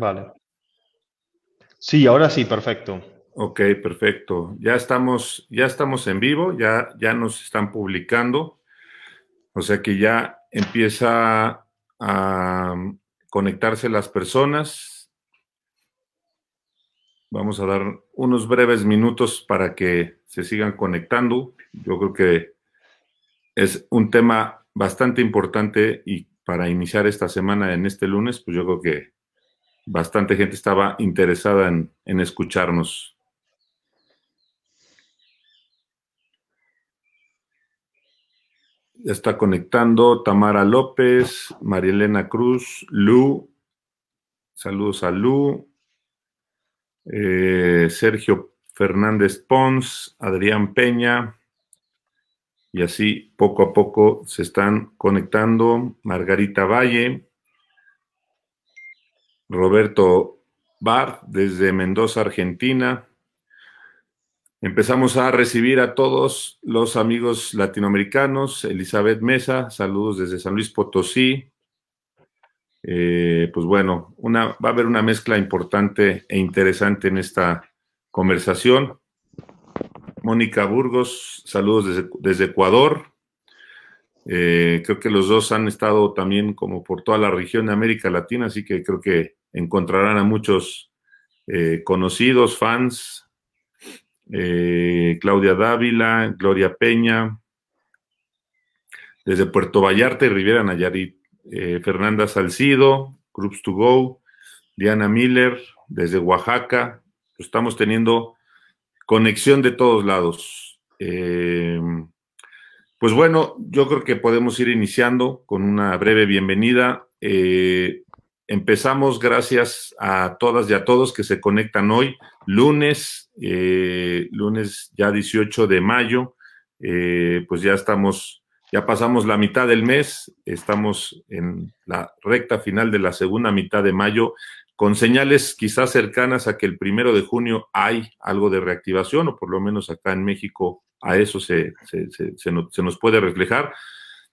Vale. Sí, ahora sí, perfecto. Ok, perfecto. Ya estamos, ya estamos en vivo, ya, ya nos están publicando. O sea que ya empieza a conectarse las personas. Vamos a dar unos breves minutos para que se sigan conectando. Yo creo que es un tema bastante importante y para iniciar esta semana en este lunes, pues yo creo que bastante gente estaba interesada en, en escucharnos. Ya está conectando Tamara López, Marielena Cruz, Lu. Saludos a Lu. Eh, Sergio Fernández Pons, Adrián Peña. Y así poco a poco se están conectando Margarita Valle, Roberto Bar desde Mendoza, Argentina. Empezamos a recibir a todos los amigos latinoamericanos. Elizabeth Mesa, saludos desde San Luis Potosí. Eh, pues bueno, va a haber una mezcla importante e interesante en esta conversación. Mónica Burgos, saludos desde, desde Ecuador. Eh, creo que los dos han estado también como por toda la región de América Latina, así que creo que encontrarán a muchos eh, conocidos, fans, eh, Claudia Dávila, Gloria Peña, desde Puerto Vallarta y Rivera Nayarit, eh, Fernanda Salcido, Groups to Go, Diana Miller, desde Oaxaca. Estamos teniendo conexión de todos lados. Pues bueno, yo creo que podemos ir iniciando con una breve bienvenida. Empezamos gracias a todas y a todos que se conectan hoy, lunes, eh, lunes ya 18 de mayo, eh, pues ya estamos, ya pasamos la mitad del mes, estamos en la recta final de la segunda mitad de mayo, con señales quizás cercanas a que el primero de junio hay algo de reactivación, o por lo menos acá en México a eso se, se nos puede reflejar.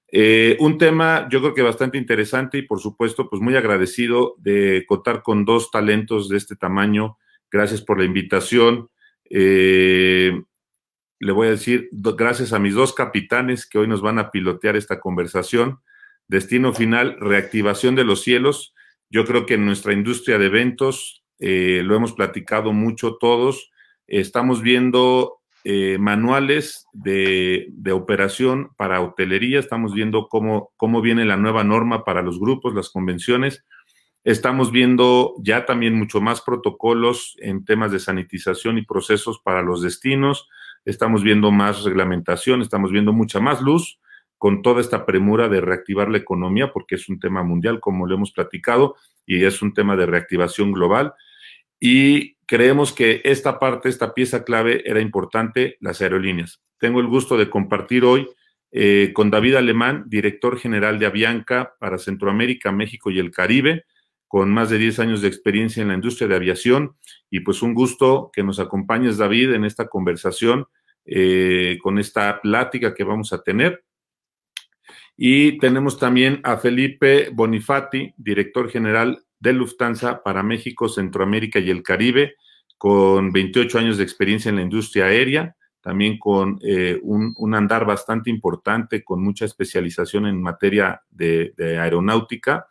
Eh, un tema yo creo que bastante interesante y por supuesto pues muy agradecido de contar con dos talentos de este tamaño. Gracias por la invitación. Eh, le voy a decir gracias a mis dos capitanes que hoy nos van a pilotear esta conversación. Destino final, reactivación de los cielos. Yo creo que en nuestra industria de eventos, eh, lo hemos platicado mucho todos, estamos viendo eh, manuales de, operación para hotelería, estamos viendo cómo, cómo viene la nueva norma para los grupos, las convenciones. Estamos viendo ya también mucho más protocolos en temas de sanitización y procesos para los destinos. Estamos viendo más reglamentación, estamos viendo mucha más luz con toda esta premura de reactivar la economía, porque es un tema mundial, como lo hemos platicado, y es un tema de reactivación global. Y creemos que esta parte, esta pieza clave era importante, las aerolíneas. Tengo el gusto de compartir hoy eh, con David Alemán, director general de Avianca para Centroamérica, México y el Caribe, con más de 10 años de experiencia en la industria de aviación. Y pues un gusto que nos acompañes, David, en esta conversación, eh, con esta plática que vamos a tener. Y tenemos también a Felipe Bonifati, director general de Lufthansa para México, Centroamérica y el Caribe, con 28 años de experiencia en la industria aérea, también con eh, un, andar bastante importante, con mucha especialización en materia de, aeronáutica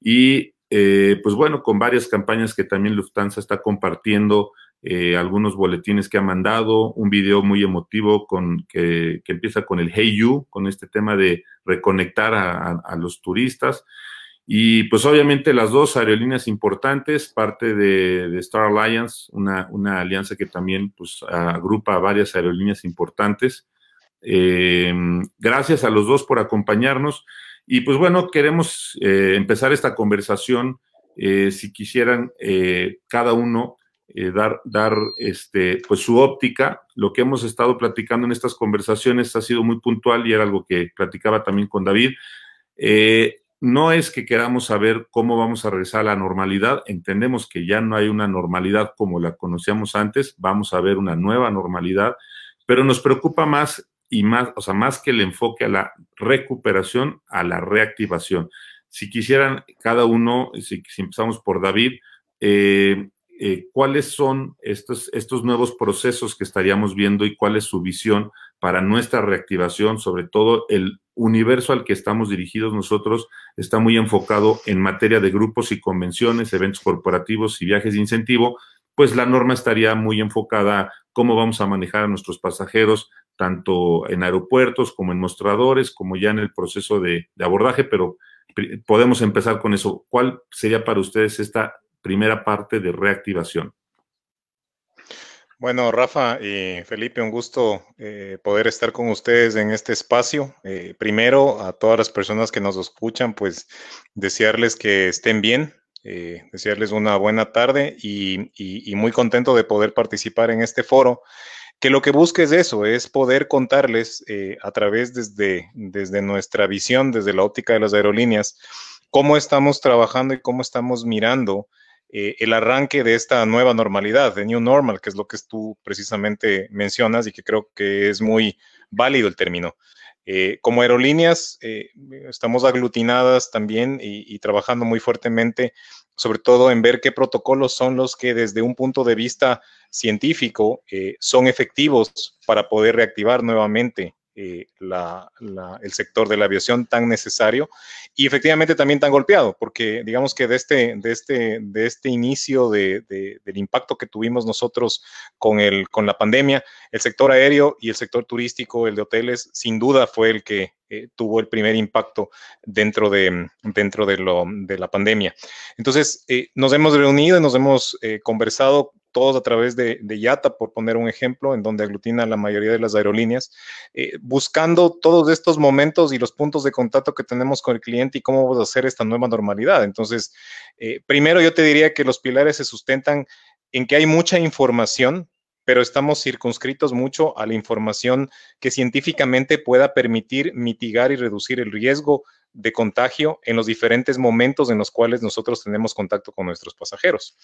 y eh, pues bueno, con varias campañas que también Lufthansa está compartiendo, eh, algunos boletines que ha mandado, un video muy emotivo con, que, empieza con el Hey You, con este tema de reconectar a los turistas. Y pues obviamente las dos aerolíneas importantes, parte de, Star Alliance, una, una, alianza que también pues, agrupa a varias aerolíneas importantes. Em, gracias a los dos por acompañarnos. Y pues bueno, queremos eh, empezar esta conversación. Eh, si quisieran eh, cada uno dar, dar este, pues su óptica, lo que hemos estado platicando en estas conversaciones ha sido muy puntual y era algo que platicaba también con David. Eh, no es que queramos saber cómo vamos a regresar a la normalidad, entendemos que ya no hay una normalidad como la conocíamos antes, vamos a ver una nueva normalidad, pero nos preocupa más y más, o sea, más que el enfoque a la recuperación, a la reactivación. Si quisieran cada uno, si, empezamos por David, eh, eh, cuáles son estos, estos nuevos procesos que estaríamos viendo y cuál es su visión para nuestra reactivación, sobre todo el universo al que estamos dirigidos nosotros está muy enfocado en materia de grupos y convenciones, eventos corporativos y viajes de incentivo, pues la norma estaría muy enfocada cómo vamos a manejar a nuestros pasajeros, tanto en aeropuertos como en mostradores, como ya en el proceso de, de abordaje, pero podemos empezar con eso. ¿Cuál sería para ustedes esta primera parte de reactivación. Bueno, Rafa y Felipe, un gusto eh, poder estar con ustedes en este espacio. Eh, primero, a todas las personas que nos escuchan, pues desearles que estén bien, eh, desearles una buena tarde y, muy contento de poder participar en este foro, que lo que busque es eso, es poder contarles a través desde, desde nuestra visión, desde la óptica de las aerolíneas, cómo estamos trabajando y cómo estamos mirando eh, el arranque de esta nueva normalidad, de New Normal, que es lo que tú precisamente mencionas y que creo que es muy válido el término. Eh, como aerolíneas, eh, estamos aglutinadas también y, trabajando muy fuertemente, sobre todo en ver qué protocolos son los que desde un punto de vista científico son efectivos para poder reactivar nuevamente eh, el sector de la aviación tan necesario y efectivamente también tan golpeado, porque digamos que de este, de este, de este inicio de, del impacto que tuvimos nosotros con, el, con la pandemia, el sector aéreo y el sector turístico, el de hoteles, sin duda fue el que eh, tuvo el primer impacto dentro de, dentro de, la pandemia. Entonces, eh, nos hemos reunido y nos hemos conversado todos a través de, de, IATA, por poner un ejemplo, en donde aglutina la mayoría de las aerolíneas, eh, buscando todos estos momentos y los puntos de contacto que tenemos con el cliente y cómo vamos a hacer esta nueva normalidad. Entonces, eh, primero yo te diría que los pilares se sustentan en que hay mucha información, pero estamos circunscritos mucho a la información que científicamente pueda permitir mitigar y reducir el riesgo de contagio en los diferentes momentos en los cuales nosotros tenemos contacto con nuestros pasajeros.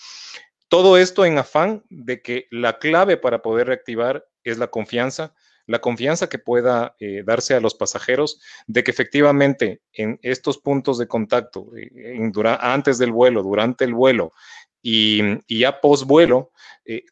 Todo esto en afán de que la clave para poder reactivar es la confianza, la confianza que pueda eh, darse a los pasajeros de que efectivamente en estos puntos de contacto, eh, antes del vuelo, durante el vuelo y, ya post vuelo, eh,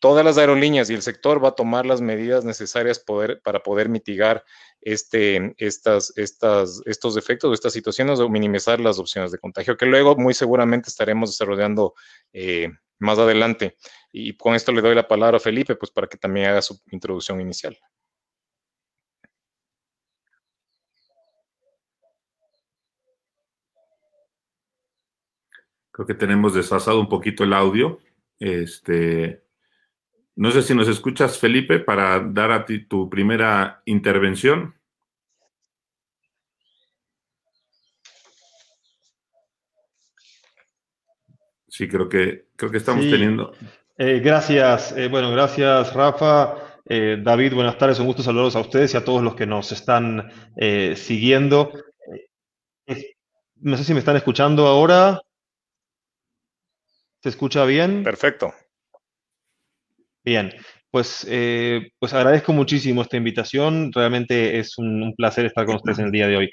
todas las aerolíneas y el sector va a tomar las medidas necesarias para poder mitigar este, estas, estas, estos efectos o estas situaciones o minimizar las opciones de contagio, que luego muy seguramente estaremos desarrollando eh, más adelante. Y con esto le doy la palabra a Felipe, pues para que también haga su introducción inicial. Creo que tenemos desfasado un poquito el audio. Este, no sé si nos escuchas, Felipe, para dar a ti tu primera intervención. Sí, creo que, creo que estamos teniendo. Eh, gracias, eh, bueno, gracias, Rafa. Eh, David, buenas tardes, un gusto saludarlos a ustedes y a todos los que nos están siguiendo. no sé si me están escuchando ahora. ¿Se escucha bien? Perfecto. Bien, pues, eh, pues agradezco muchísimo esta invitación. Realmente es un, placer estar con ustedes en el día de hoy.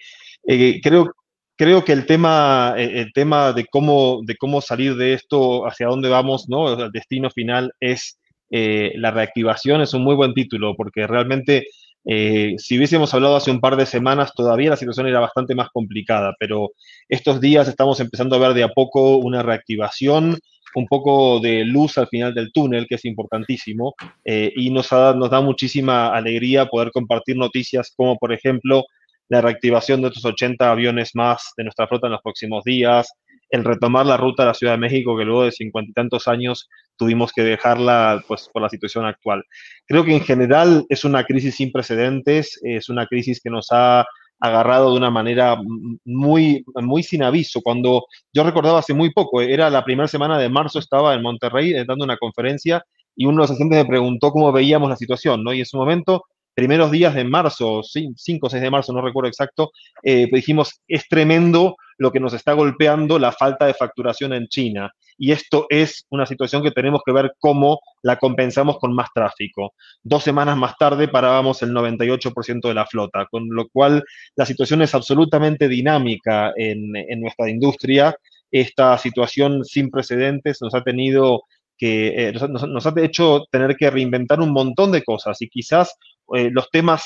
Eh, creo, creo que el tema, eh, el tema de, cómo, de cómo salir de esto, hacia dónde vamos, ¿no? El destino final es la reactivación, es un muy buen título, porque realmente si hubiésemos hablado hace un par de semanas, todavía la situación era bastante más complicada, pero estos días estamos empezando a ver de a poco una reactivación un poco de luz al final del túnel, que es importantísimo, eh, y nos, nos da muchísima alegría poder compartir noticias como, por ejemplo, la reactivación de estos 80 aviones más de nuestra flota en los próximos días, el retomar la ruta a la Ciudad de México, que luego de cincuenta y tantos años tuvimos que dejarla pues, por la situación actual. Creo que en general es una crisis sin precedentes, es una crisis que nos ha agarrado de una manera muy, muy sin aviso. Cuando yo recordaba hace muy poco, era la primera semana de marzo, estaba en Monterrey eh, dando una conferencia y uno de los asistentes me preguntó cómo veíamos la situación, ¿no? Y en su momento, primeros días de marzo, 5 o 6 de marzo, no recuerdo exacto, eh, dijimos, es tremendo lo que nos está golpeando la falta de facturación en China. Y esto es una situación que tenemos que ver cómo la compensamos con más tráfico. Dos semanas más tarde parábamos el 98% de la flota, con lo cual la situación es absolutamente dinámica en, nuestra industria esta situación sin precedentes nos ha tenido que, eh, nos, ha hecho tener que reinventar un montón de cosas y quizás eh, los temas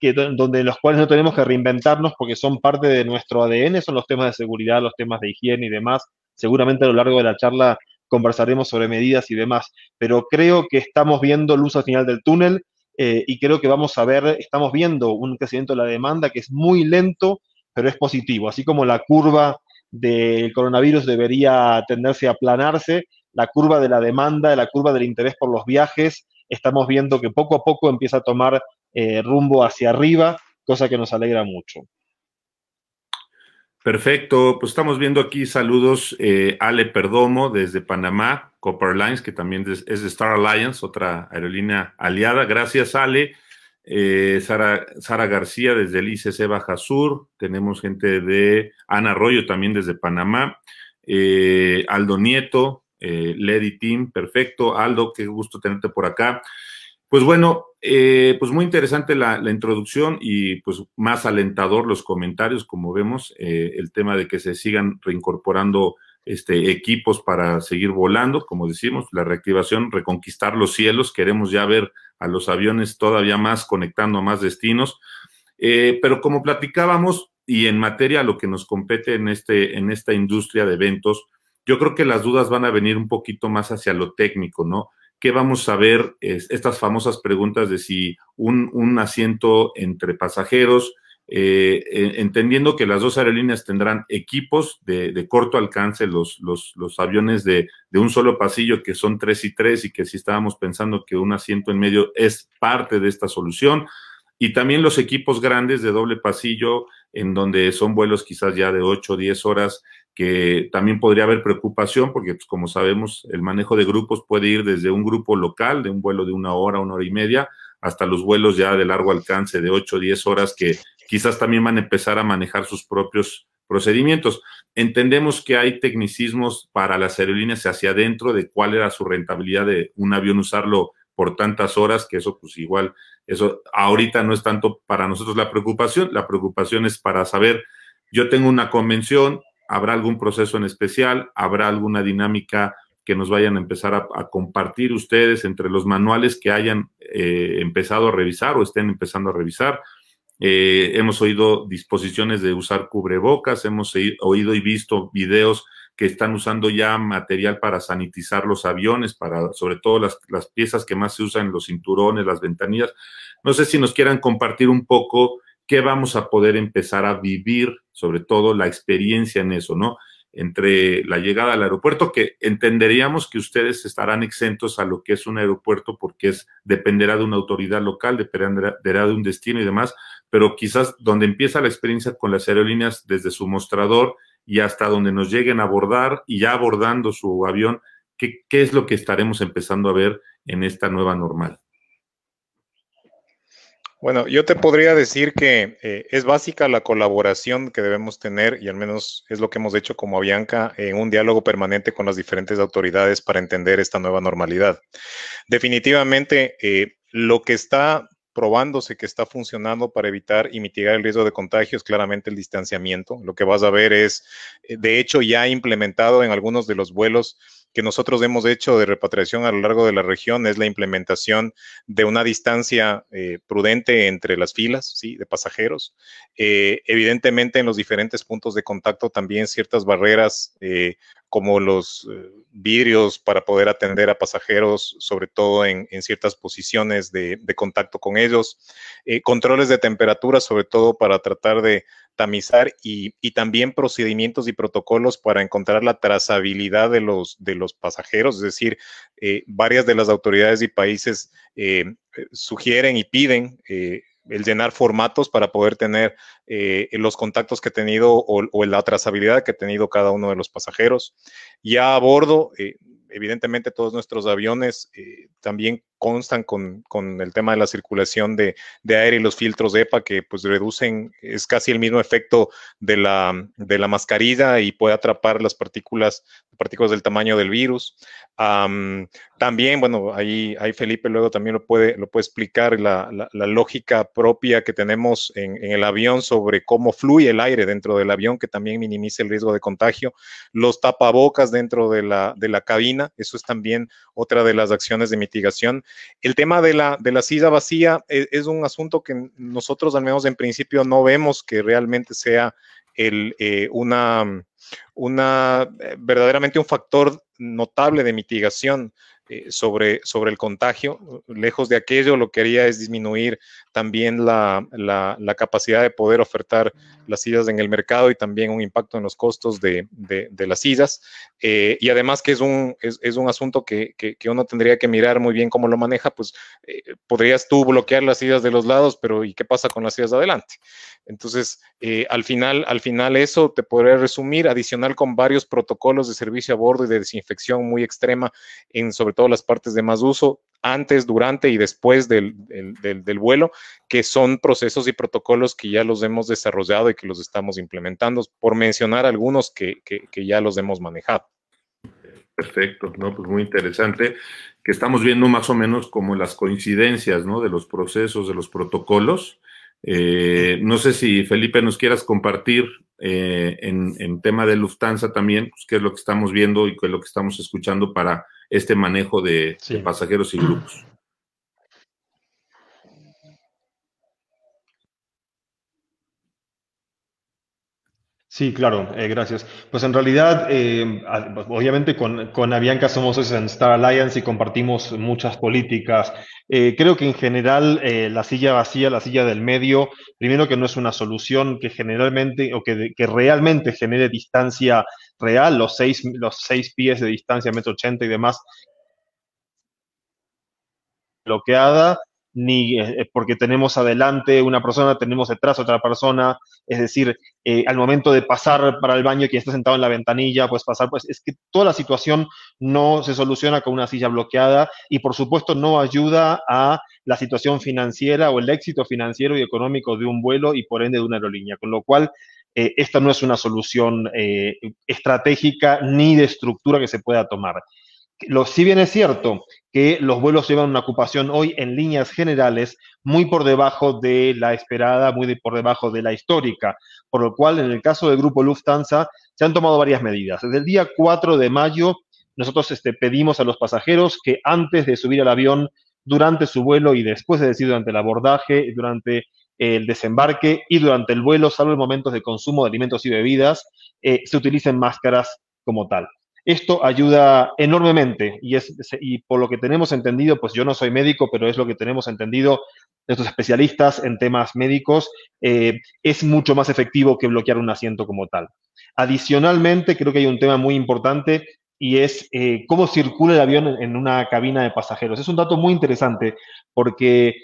que, donde los cuales no tenemos que reinventarnos porque son parte de nuestro ADN son los temas de seguridad, los temas de higiene y demás. Seguramente a lo largo de la charla conversaremos sobre medidas y demás, pero creo que estamos viendo luz al final del túnel eh, y creo que vamos a ver, estamos viendo un crecimiento de la demanda que es muy lento, pero es positivo. Así como la curva del coronavirus debería tenderse a aplanarse, la curva de la demanda, la curva del interés por los viajes, estamos viendo que poco a poco empieza a tomar eh, rumbo hacia arriba, cosa que nos alegra mucho. Perfecto, pues estamos viendo aquí saludos eh, Ale Perdomo desde Panamá, Copper Lines, que también es, de Star Alliance, otra aerolínea aliada. Gracias, Ale. Eh, Sara, García desde el ICC Baja Sur. Tenemos gente de Ana Arroyo también desde Panamá. Eh, Aldo Nieto, Lady Team, perfecto. Aldo, qué gusto tenerte por acá. Pues bueno, eh, pues muy interesante la, introducción y pues más alentador los comentarios, como vemos, eh, el tema de que se sigan reincorporando este, equipos para seguir volando, como decimos, la reactivación, reconquistar los cielos, queremos ya ver a los aviones todavía más conectando a más destinos, eh, pero como platicábamos y en materia a lo que nos compete en, este, en esta industria de eventos, yo creo que las dudas van a venir un poquito más hacia lo técnico, ¿no? ¿Qué vamos a ver? estas famosas preguntas de si un, asiento entre pasajeros, eh, entendiendo que las dos aerolíneas tendrán equipos de, corto alcance, los, aviones de, de, un solo pasillo que son tres y tres y que si estábamos pensando que un asiento en medio es parte de esta solución, y también los equipos grandes de doble pasillo, en donde son vuelos quizás ya de 8 o 10 horas que también podría haber preocupación porque, pues, como sabemos, el manejo de grupos puede ir desde un grupo local, de un vuelo de una hora, una hora y media, hasta los vuelos ya de largo alcance de 8 o 10 horas que quizás también van a empezar a manejar sus propios procedimientos. Entendemos que hay tecnicismos para las aerolíneas hacia adentro de cuál era su rentabilidad de un avión usarlo por tantas horas, que eso pues igual, eso ahorita no es tanto para nosotros la preocupación, la preocupación es para saber, yo tengo una convención, ¿Habrá algún proceso en especial? ¿Habrá alguna dinámica que nos vayan a empezar a, compartir ustedes entre los manuales que hayan eh, empezado a revisar o estén empezando a revisar? Eh, hemos oído disposiciones de usar cubrebocas, hemos oído y visto videos que están usando ya material para sanitizar los aviones, para sobre todo las, las piezas que más se usan, los cinturones, las ventanillas. No sé si nos quieran compartir un poco qué vamos a poder empezar a vivir, sobre todo la experiencia en eso, ¿no? Entre la llegada al aeropuerto, que entenderíamos que ustedes estarán exentos a lo que es un aeropuerto porque es, dependerá de una autoridad local, dependerá de un destino y demás, pero quizás donde empieza la experiencia con las aerolíneas desde su mostrador y hasta donde nos lleguen a abordar y ya abordando su avión, ¿qué, qué es lo que estaremos empezando a ver en esta nueva normal? Bueno, yo te podría decir que eh, es básica la colaboración que debemos tener y al menos es lo que hemos hecho como Avianca en un diálogo permanente con las diferentes autoridades para entender esta nueva normalidad. Definitivamente, eh, lo que está probándose que está funcionando para evitar y mitigar el riesgo de contagio es claramente el distanciamiento. Lo que vas a ver es, eh, de hecho, ya implementado en algunos de los vuelos que nosotros hemos hecho de repatriación a lo largo de la región es la implementación de una distancia eh, prudente entre las filas ¿sí? de pasajeros. Eh, evidentemente, en los diferentes puntos de contacto también ciertas barreras eh, como los vidrios para poder atender a pasajeros, sobre todo en, ciertas posiciones de, de, contacto con ellos, controles de temperatura, sobre todo para tratar de tamizar y, también procedimientos y protocolos para encontrar la trazabilidad de los, de los pasajeros, es decir, eh, varias de las autoridades y países eh, sugieren y piden eh, el llenar formatos para poder tener los contactos que ha tenido o, o, la trazabilidad que ha tenido cada uno de los pasajeros. Ya a bordo, evidentemente todos nuestros aviones también constan con, el tema de la circulación de, aire y los filtros EPA que pues reducen, es casi el mismo efecto de la, de la mascarilla y puede atrapar las partículas, partículas del tamaño del virus. también, bueno, ahí, ahí, Felipe luego también lo puede, lo puede explicar la, lógica propia que tenemos en, en, el avión sobre cómo fluye el aire dentro del avión, que también minimiza el riesgo de contagio. Los tapabocas dentro de la, de la cabina, eso es también otra de las acciones de mitigación. El tema de la, de la silla vacía es, es un asunto que nosotros al menos en principio no vemos que realmente sea el, eh, una, una, eh, verdaderamente un factor notable de mitigación. eh, sobre, sobre el contagio. Lejos de aquello, lo que haría es disminuir también la, la, capacidad de poder ofertar las sillas en el mercado y también un impacto en los costos de, de, las sillas. Eh, y además que es un, es, es un asunto que, que, que, uno tendría que mirar muy bien cómo lo maneja, pues eh, podrías tú bloquear las sillas de los lados, pero ¿y qué pasa con las sillas de adelante? Entonces, al, final, al final eso te podría resumir, adicional con varios protocolos de servicio a bordo y de desinfección muy extrema en sobre todas las partes de más uso, antes, durante y después del, del, vuelo, que son procesos y protocolos que ya los hemos desarrollado y que los estamos implementando, por mencionar algunos que, que, ya los hemos manejado. Perfecto, ¿no? Pues muy interesante, que estamos viendo más o menos como las coincidencias, ¿no? De los procesos, de los protocolos. Eh, no sé si Felipe nos quieras compartir eh, en, en, tema de Lufthansa también, pues, qué es lo que estamos viendo y qué es lo que estamos escuchando para este manejo de, pasajeros y grupos. Sí, claro, eh, gracias. Pues en realidad, eh, obviamente con, con, Avianca somos en Star Alliance y compartimos muchas políticas. Eh, creo que en general la silla vacía, la silla del medio, primero que no es una solución que generalmente o que, que realmente genere distancia real, los seis, los seis pies de distancia, metro ochenta y demás, bloqueada, ni eh, porque tenemos adelante una persona, tenemos detrás otra persona, es decir, eh, al momento de pasar para el baño, quien está sentado en la ventanilla, pues pasar, pues es que toda la situación no se soluciona con una silla bloqueada y por supuesto no ayuda a la situación financiera o el éxito financiero y económico de un vuelo y por ende de una aerolínea, con lo cual eh, esta no es una solución eh, estratégica ni de estructura que se pueda tomar. Lo, si bien es cierto que los vuelos llevan una ocupación hoy en líneas generales muy por debajo de la esperada, muy por debajo de la histórica, por lo cual en el caso del grupo Lufthansa se han tomado varias medidas. Desde el día 4 de mayo nosotros este, pedimos a los pasajeros que antes de subir al avión, durante su vuelo y después de decir durante el abordaje, durante el desembarque y durante el vuelo, salvo en momentos de consumo de alimentos y bebidas, eh, se utilicen máscaras como tal. Esto ayuda enormemente y, es, y por lo que tenemos entendido, pues yo no soy médico, pero es lo que tenemos entendido nuestros especialistas en temas médicos, eh, es mucho más efectivo que bloquear un asiento como tal. Adicionalmente, creo que hay un tema muy importante y es eh, cómo circula el avión en una cabina de pasajeros. Es un dato muy interesante porque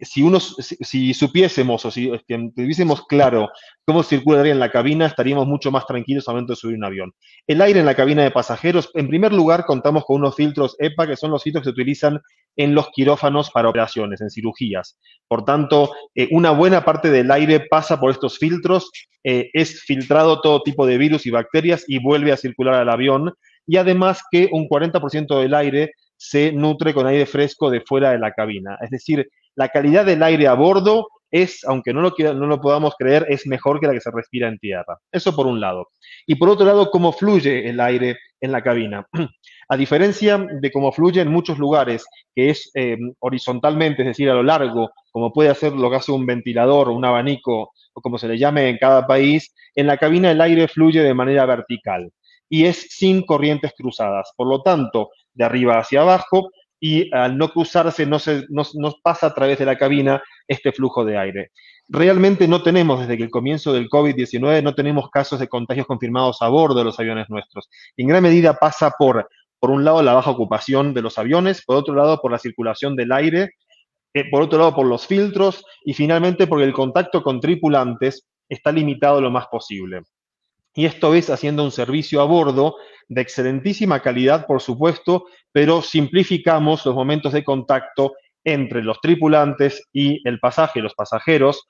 si, uno, si, supiésemos o si tuviésemos claro cómo circula el aire en la cabina, estaríamos mucho más tranquilos al momento de subir un avión. El aire en la cabina de pasajeros, en primer lugar, contamos con unos filtros EPA, que son los filtros que se utilizan en los quirófanos para operaciones, en cirugías. Por tanto, eh, una buena parte del aire pasa por estos filtros, eh, es filtrado todo tipo de virus y bacterias y vuelve a circular al avión y además que un 40% del aire se nutre con aire fresco de fuera de la cabina. Es decir, la calidad del aire a bordo es, aunque no lo, no lo podamos creer, es mejor que la que se respira en tierra. Eso por un lado. Y por otro lado, cómo fluye el aire en la cabina. A diferencia de cómo fluye en muchos lugares, que es eh, horizontalmente, es decir, a lo largo, como puede hacer lo que hace un ventilador un abanico, o como se le llame en cada país, en la cabina el aire fluye de manera vertical y es sin corrientes cruzadas. Por lo tanto, de arriba hacia abajo y al no cruzarse no, se, no, pasa a través de la cabina este flujo de aire. Realmente no tenemos, desde que el comienzo del COVID-19, no tenemos casos de contagios confirmados a bordo de los aviones nuestros. En gran medida pasa por, por un lado, la baja ocupación de los aviones, por otro lado, por la circulación del aire, eh, por otro lado, por los filtros y finalmente porque el contacto con tripulantes está limitado lo más posible. Y esto es haciendo un servicio a bordo de excelentísima calidad, por supuesto, pero simplificamos los momentos de contacto entre los tripulantes y el pasaje, los pasajeros,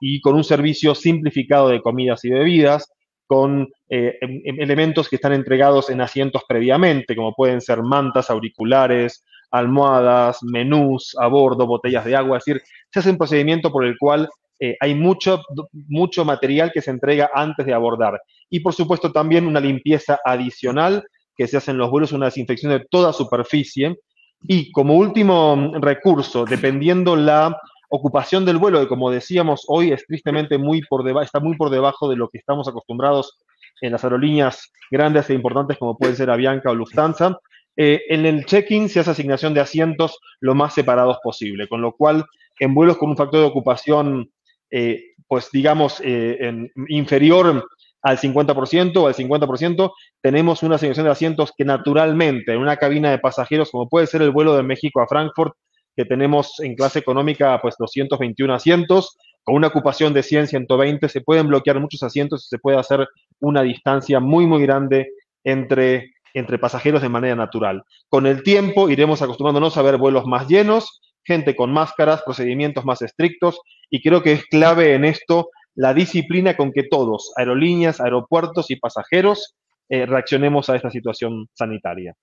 y con un servicio simplificado de comidas y bebidas, con eh, em, em, elementos que están entregados en asientos previamente, como pueden ser mantas, auriculares, almohadas, menús a bordo, botellas de agua, es decir, se hace un procedimiento por el cual eh, hay mucho, mucho material que se entrega antes de abordar. Y por supuesto también una limpieza adicional que se hace en los vuelos, una desinfección de toda superficie. Y como último recurso, dependiendo la ocupación del vuelo, que como decíamos hoy es tristemente muy por está muy por debajo de lo que estamos acostumbrados en las aerolíneas grandes e importantes como pueden ser Avianca o Lufthansa, eh, en el check-in se hace asignación de asientos lo más separados posible, con lo cual en vuelos con un factor de ocupación eh, pues digamos, eh, inferior al 50% o al 50%, tenemos una asignación de asientos que naturalmente en una cabina de pasajeros, como puede ser el vuelo de México a Frankfurt, que tenemos en clase económica pues 221 asientos, con una ocupación de 100, 120, se pueden bloquear muchos asientos y se puede hacer una distancia muy, muy grande entre, entre pasajeros de manera natural. Con el tiempo iremos acostumbrándonos a ver vuelos más llenos, gente con máscaras, procedimientos más estrictos y creo que es clave en esto la disciplina con que todos, aerolíneas, aeropuertos y pasajeros, eh, reaccionemos a esta situación sanitaria.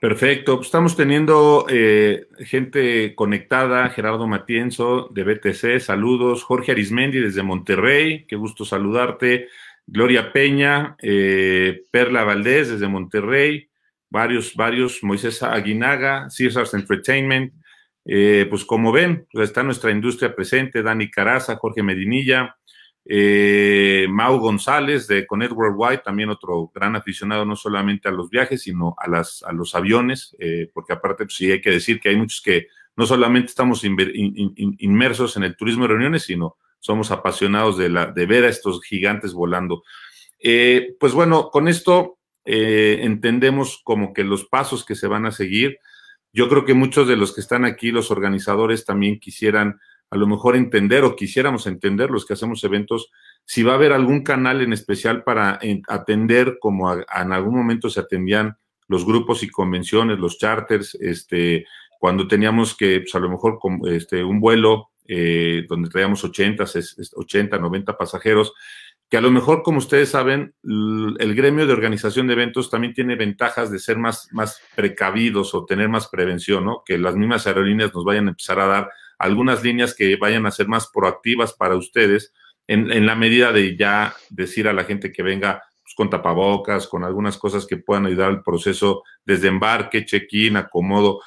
Perfecto. Estamos teniendo eh, gente conectada. Gerardo Matienzo de BTC, saludos. Jorge Arismendi desde Monterrey, qué gusto saludarte. Gloria Peña, eh, Perla Valdés desde Monterrey varios, varios, Moisés Aguinaga, Caesars Entertainment, eh, pues como ven, está nuestra industria presente, Dani Caraza, Jorge Medinilla, eh, Mau González de Connect Worldwide, también otro gran aficionado no solamente a los viajes, sino a, las, a los aviones, eh, porque aparte pues, sí hay que decir que hay muchos que no solamente estamos inmersos en el turismo de reuniones, sino somos apasionados de, la, de ver a estos gigantes volando. pues bueno, con esto eh, entendemos como que los pasos que se van a seguir. Yo creo que muchos de los que están aquí, los organizadores, también quisieran a lo mejor entender o quisiéramos entender los que hacemos eventos, si va a haber algún canal en especial para atender como en algún momento se atendían los grupos y convenciones, los charters, este, cuando teníamos que, pues a lo mejor este, un vuelo eh, donde traíamos 80, 80, 90 pasajeros, que a lo mejor, como ustedes saben, el gremio de organización de eventos también tiene ventajas de ser más, más precavidos o tener más prevención, ¿no? Que las mismas aerolíneas nos vayan a empezar a dar algunas líneas que vayan a ser más proactivas para ustedes en, la medida de ya decir a la gente que venga pues, con tapabocas, con algunas cosas que puedan ayudar al proceso desde embarque, check-in, acomodo.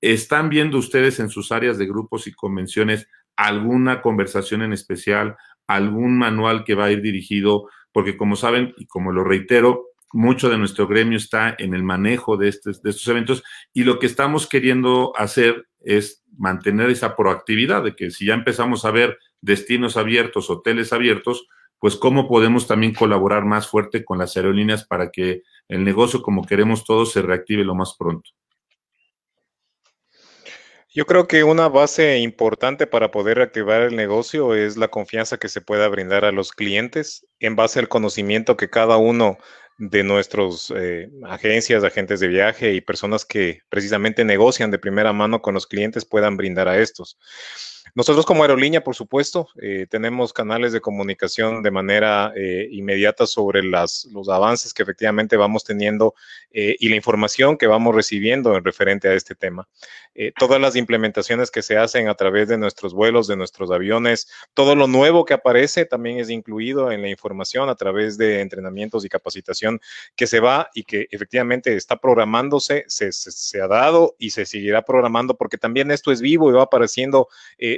¿Están viendo ustedes en sus áreas de grupos y convenciones alguna conversación en especial, algún manual que va a ir dirigido, porque como saben, y como lo reitero, mucho de nuestro gremio está en el manejo de, estos, de estos eventos y lo que estamos queriendo hacer es mantener esa proactividad de que si ya empezamos a ver destinos abiertos, hoteles abiertos, pues cómo podemos también colaborar más fuerte con las aerolíneas para que el negocio, como queremos todos, se reactive lo más pronto. Yo creo que una base importante para poder reactivar el negocio es la confianza que se pueda brindar a los clientes en base al conocimiento que cada uno de nuestras eh, agencias, agentes de viaje y personas que precisamente negocian de primera mano con los clientes puedan brindar a estos. Nosotros como aerolínea, por supuesto, eh, tenemos canales de comunicación de manera eh, inmediata sobre las, los avances que efectivamente vamos teniendo eh, y la información que vamos recibiendo en referente a este tema. todas las implementaciones que se hacen a través de nuestros vuelos, de nuestros aviones, todo lo nuevo que aparece también es incluido en la información a través de entrenamientos y capacitación que se va y que efectivamente está programándose, se, se, ha dado y se seguirá programando porque también esto es vivo y va apareciendo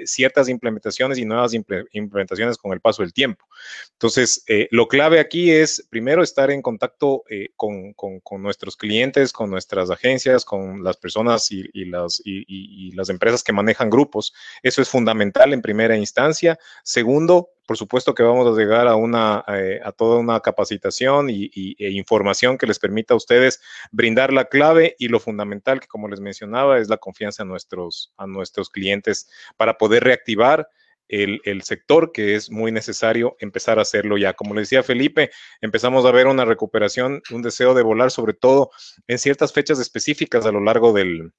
ciertas implementaciones y nuevas implementaciones con el paso del tiempo. Entonces, eh, lo clave aquí es, primero, estar en contacto eh, con, nuestros clientes, con nuestras agencias, con las personas y, las, y las empresas que manejan grupos. Eso es fundamental en primera instancia. Segundo, por supuesto que vamos a llegar a, una, eh, a toda una capacitación y, e información que les permita a ustedes brindar la clave y lo fundamental que, como les mencionaba, es la confianza a nuestros, a nuestros clientes para poder reactivar el, sector, que es muy necesario empezar a hacerlo ya. Como le decía Felipe, empezamos a ver una recuperación, un deseo de volar, sobre todo en ciertas fechas específicas a lo largo del,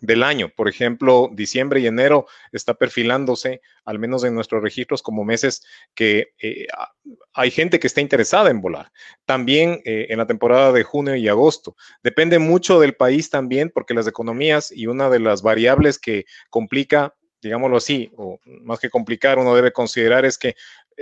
del año. Por ejemplo, diciembre y enero está perfilándose, al menos en nuestros registros, como meses que eh, hay gente que está interesada en volar. También eh, en la temporada de junio y agosto. Depende mucho del país también, porque las economías y una de las variables que complica digámoslo así, o más que complicar, uno debe considerar es que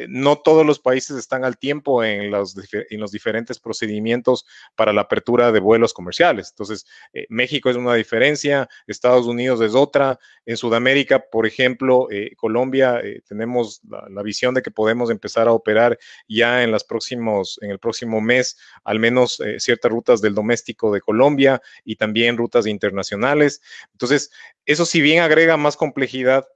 no todos los países están al tiempo en los, en los, diferentes procedimientos para la apertura de vuelos comerciales. Entonces, eh, México es una diferencia, Estados Unidos es otra. En Sudamérica, por ejemplo, eh, Colombia, tenemos la, visión de que podemos empezar a operar ya en, las próximos, en el próximo mes, al menos ciertas rutas del doméstico de Colombia y también rutas internacionales. Entonces, eso si bien agrega más complejidad,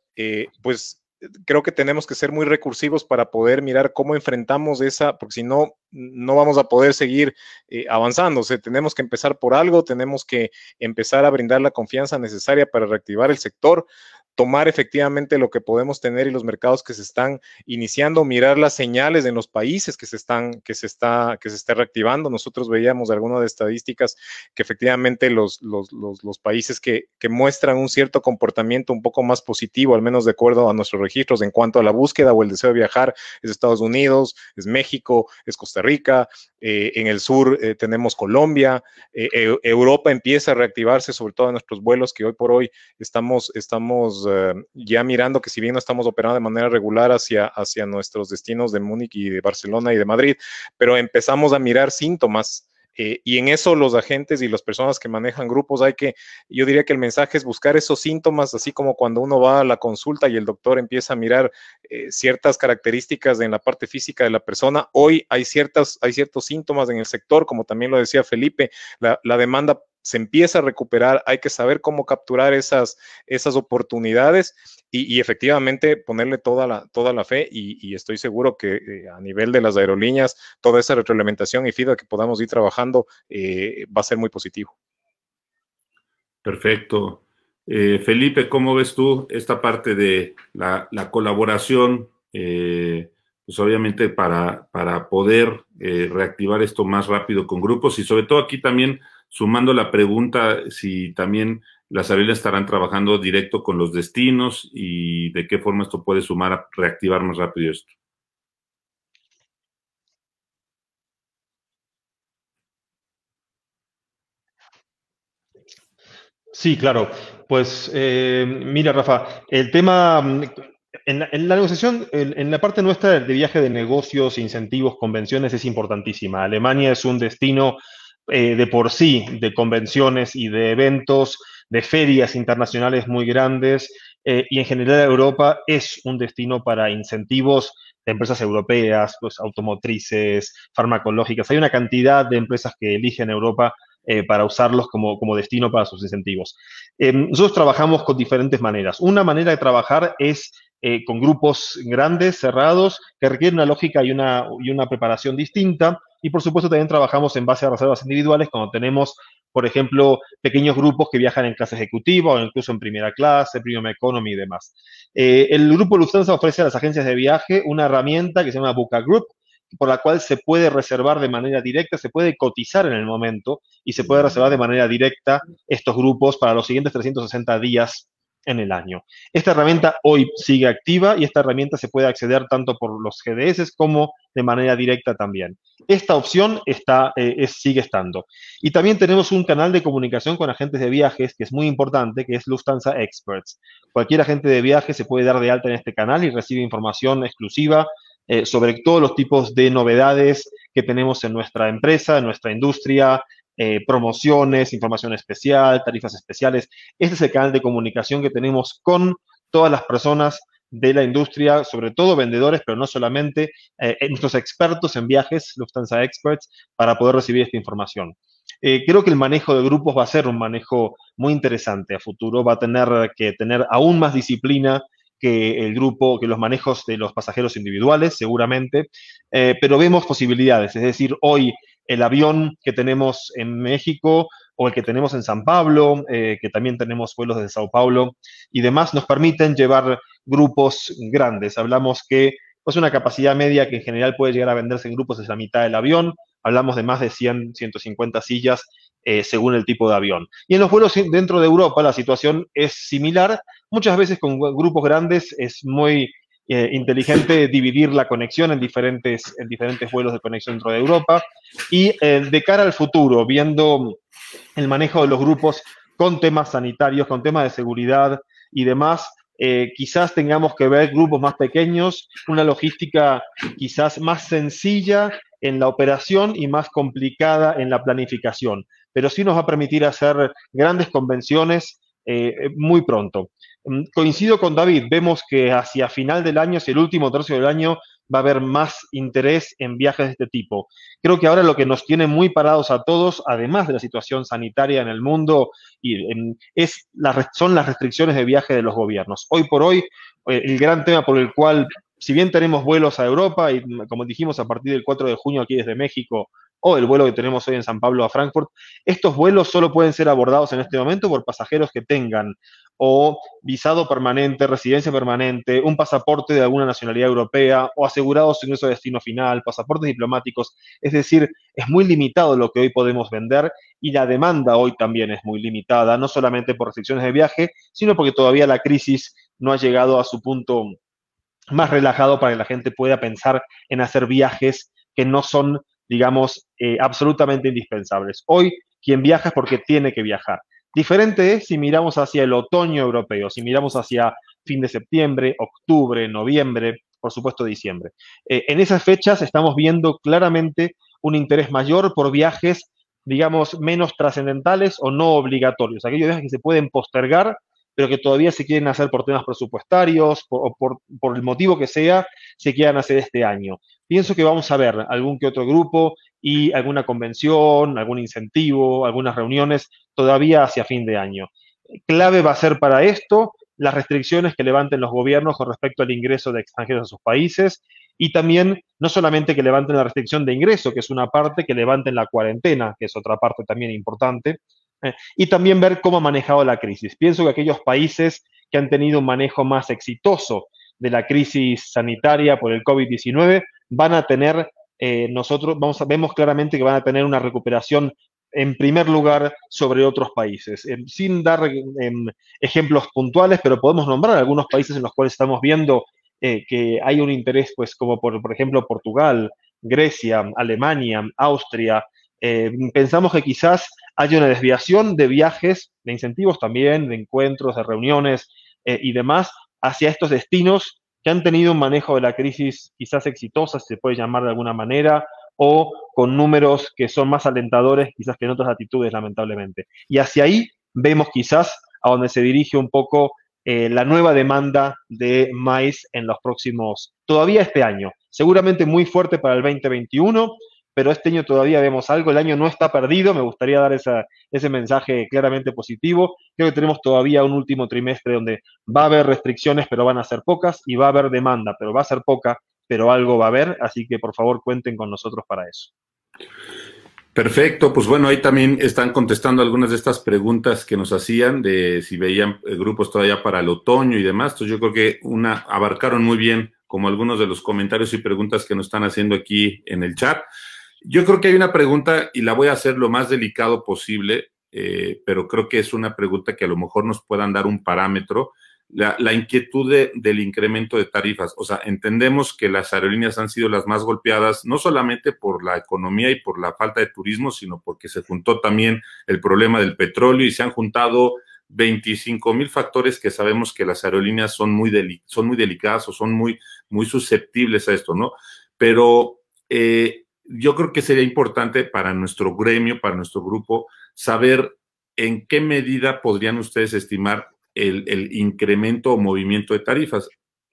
pues creo que tenemos que ser muy recursivos para poder mirar cómo enfrentamos esa, porque si no, no vamos a poder seguir eh, avanzando. O sea, tenemos que empezar por algo, tenemos que empezar a brindar la confianza necesaria para reactivar el sector tomar efectivamente lo que podemos tener y los mercados que se están iniciando, mirar las señales en los países que se están, que se está, que se está reactivando. Nosotros veíamos algunas de estadísticas que efectivamente los, los, los, los países que, que, muestran un cierto comportamiento un poco más positivo, al menos de acuerdo a nuestros registros en cuanto a la búsqueda o el deseo de viajar, es Estados Unidos, es México, es Costa Rica, eh, en el sur eh, tenemos Colombia, eh, Europa empieza a reactivarse, sobre todo en nuestros vuelos que hoy por hoy estamos, estamos ya mirando que si bien no estamos operando de manera regular hacia, hacia nuestros destinos de Múnich y de Barcelona y de Madrid, pero empezamos a mirar síntomas eh, y en eso los agentes y las personas que manejan grupos hay que, yo diría que el mensaje es buscar esos síntomas, así como cuando uno va a la consulta y el doctor empieza a mirar eh, ciertas características en la parte física de la persona. Hoy hay, ciertas, hay ciertos síntomas en el sector, como también lo decía Felipe, la, la demanda se empieza a recuperar, hay que saber cómo capturar esas, esas oportunidades y, efectivamente ponerle toda la, toda la fe y, estoy seguro que eh, a nivel de las aerolíneas, toda esa retroalimentación y feedback que podamos ir trabajando eh, va a ser muy positivo. Perfecto. Eh, Felipe, ¿cómo ves tú esta parte de la, colaboración? Pues obviamente para, para poder reactivar esto más rápido con grupos y sobre todo aquí también sumando la pregunta si también las aerolíneas estarán trabajando directo con los destinos y de qué forma esto puede sumar a reactivar más rápido esto. Sí, claro. Pues eh, mira, Rafa, el tema, mm, en la, negociación, en, la parte nuestra de viaje de negocios, incentivos, convenciones es importantísima. Alemania es un destino eh, de por sí de convenciones y de eventos, de ferias internacionales muy grandes, eh, y en general Europa es un destino para incentivos de empresas europeas, pues, automotrices, farmacológicas. Hay una cantidad de empresas que eligen Europa eh, para usarlos como, como, destino para sus incentivos. nosotros trabajamos con diferentes maneras. Una manera de trabajar es con grupos grandes, cerrados, que requieren una lógica y una, y una preparación distinta. Y por supuesto también trabajamos en base a reservas individuales cuando tenemos, por ejemplo, pequeños grupos que viajan en clase ejecutiva o incluso en primera clase, premium economy y demás. Eh, el grupo Lufthansa ofrece a las agencias de viaje una herramienta que se llama Buca Group, por la cual se puede reservar de manera directa, se puede cotizar en el momento y se puede reservar de manera directa estos grupos para los siguientes 360 días en el año. Esta herramienta hoy sigue activa y esta herramienta se puede acceder tanto por los GDS como de manera directa también. Esta opción está, eh, sigue estando. Y también tenemos un canal de comunicación con agentes de viajes que es muy importante, que es Lufthansa Experts. Cualquier agente de viaje se puede dar de alta en este canal y recibe información exclusiva eh, sobre todos los tipos de novedades que tenemos en nuestra empresa, en nuestra industria, eh, promociones, información especial, tarifas especiales. Este es el canal de comunicación que tenemos con todas las personas de la industria, sobre todo vendedores, pero no solamente, eh, nuestros expertos en viajes, Lufthansa Experts, para poder recibir esta información. Creo que el manejo de grupos va a ser un manejo muy interesante a futuro, va a tener que tener aún más disciplina que el grupo, que los manejos de los pasajeros individuales, seguramente, pero vemos posibilidades, es decir, hoy el avión que tenemos en México o el que tenemos en San Pablo, eh, que también tenemos vuelos desde Sao Paulo y demás, nos permiten llevar grupos grandes. Hablamos que es pues, una capacidad media que en general puede llegar a venderse en grupos es la mitad del avión. Hablamos de más de 100, 150 sillas eh, según el tipo de avión. Y en los vuelos dentro de Europa la situación es similar. Muchas veces con grupos grandes es muy eh, inteligente dividir la conexión en diferentes, en diferentes vuelos de conexión dentro de Europa. Y eh, de cara al futuro, viendo el manejo de los grupos con temas sanitarios, con temas de seguridad y demás, quizás tengamos que ver grupos más pequeños, una logística quizás más sencilla en la operación y más complicada en la planificación, pero sí nos va a permitir hacer grandes convenciones muy pronto. Mm, coincido con David, vemos que hacia final del año, hacia el último tercio del año, va a haber más interés en viajes de este tipo. Creo que ahora lo que nos tiene muy parados a todos, además de la situación sanitaria en el mundo, es son las restricciones de viaje de los gobiernos. Hoy por hoy, eh, el gran tema por el cual, si bien tenemos vuelos a Europa, y como dijimos a partir del 4 de junio aquí desde México, o el vuelo que tenemos hoy en San Pablo a Frankfurt, estos vuelos solo pueden ser abordados en este momento por pasajeros que tengan o visado permanente, residencia permanente, un pasaporte de alguna nacionalidad europea o asegurado su ingreso destino final, pasaportes diplomáticos. Es decir, es muy limitado lo que hoy podemos vender y la demanda hoy también es muy limitada, no solamente por restricciones de viaje, sino porque todavía la crisis no ha llegado a su punto más relajado para que la gente pueda pensar en hacer viajes que no son, digamos, eh, absolutamente indispensables. Hoy quien viaja es porque tiene que viajar. Diferente es si miramos hacia el otoño europeo, si miramos hacia fin de septiembre, octubre, noviembre, por supuesto diciembre. Eh, en esas fechas estamos viendo claramente un interés mayor por viajes, digamos, menos trascendentales o no obligatorios, aquellos viajes que se pueden postergar, pero que todavía se quieren hacer por temas presupuestarios o por, por el motivo que sea, se quieran hacer este año. Pienso que vamos a ver algún que otro grupo y alguna convención, algún incentivo, algunas reuniones todavía hacia fin de año. Clave va a ser para esto las restricciones que levanten los gobiernos con respecto al ingreso de extranjeros a sus países y también no solamente que levanten la restricción de ingreso, que es una parte, que levanten la cuarentena, que es otra parte también importante, eh, y también ver cómo ha manejado la crisis. Pienso que aquellos países que han tenido un manejo más exitoso de la crisis sanitaria por el COVID-19 van a tener eh, nosotros vamos vemos claramente que van a tener una recuperación en primer lugar sobre otros países. Eh, sin dar em, ejemplos puntuales, pero podemos nombrar algunos países en los cuales estamos viendo eh, que hay un interés, pues como por, por ejemplo Portugal, Grecia, Alemania, Austria. pensamos que quizás haya una desviación de viajes, de incentivos también, de encuentros, de reuniones y demás hacia estos destinos que han tenido un manejo de la crisis quizás exitosa, si se puede llamar de alguna manera, o con números que son más alentadores quizás que en otras actitudes, lamentablemente. Y hacia ahí vemos quizás a donde se dirige un poco eh, la nueva demanda de maíz en los próximos, todavía este año, seguramente muy fuerte para el 2021, pero este año todavía vemos algo, el año no está perdido, me gustaría dar ese mensaje claramente positivo. Creo que tenemos todavía un último trimestre donde va a haber restricciones, pero van a ser pocas, y va a haber demanda, pero va a ser poca, pero algo va a haber, así que por favor cuenten con nosotros para eso. Perfecto, pues bueno, ahí también están contestando algunas de estas preguntas que nos hacían de si veían eh, grupos todavía para el otoño y demás. Entonces yo creo que una abarcaron muy bien como algunos de los comentarios y preguntas que nos están haciendo aquí en el chat. Yo creo que hay una pregunta y la voy a hacer lo más delicado posible, eh, pero creo que es una pregunta que a lo mejor nos puedan dar un parámetro. La, inquietud del incremento de tarifas. O sea, entendemos que las aerolíneas han sido las más golpeadas, no solamente por la economía y por la falta de turismo, sino porque se juntó también el problema del petróleo y se han juntado 25 mil factores que sabemos que las aerolíneas son muy, son muy delicadas o son muy, muy susceptibles a esto, ¿no? Pero eh, yo creo que sería importante para nuestro gremio, para nuestro grupo, saber en qué medida podrían ustedes estimar el, incremento o movimiento de tarifas.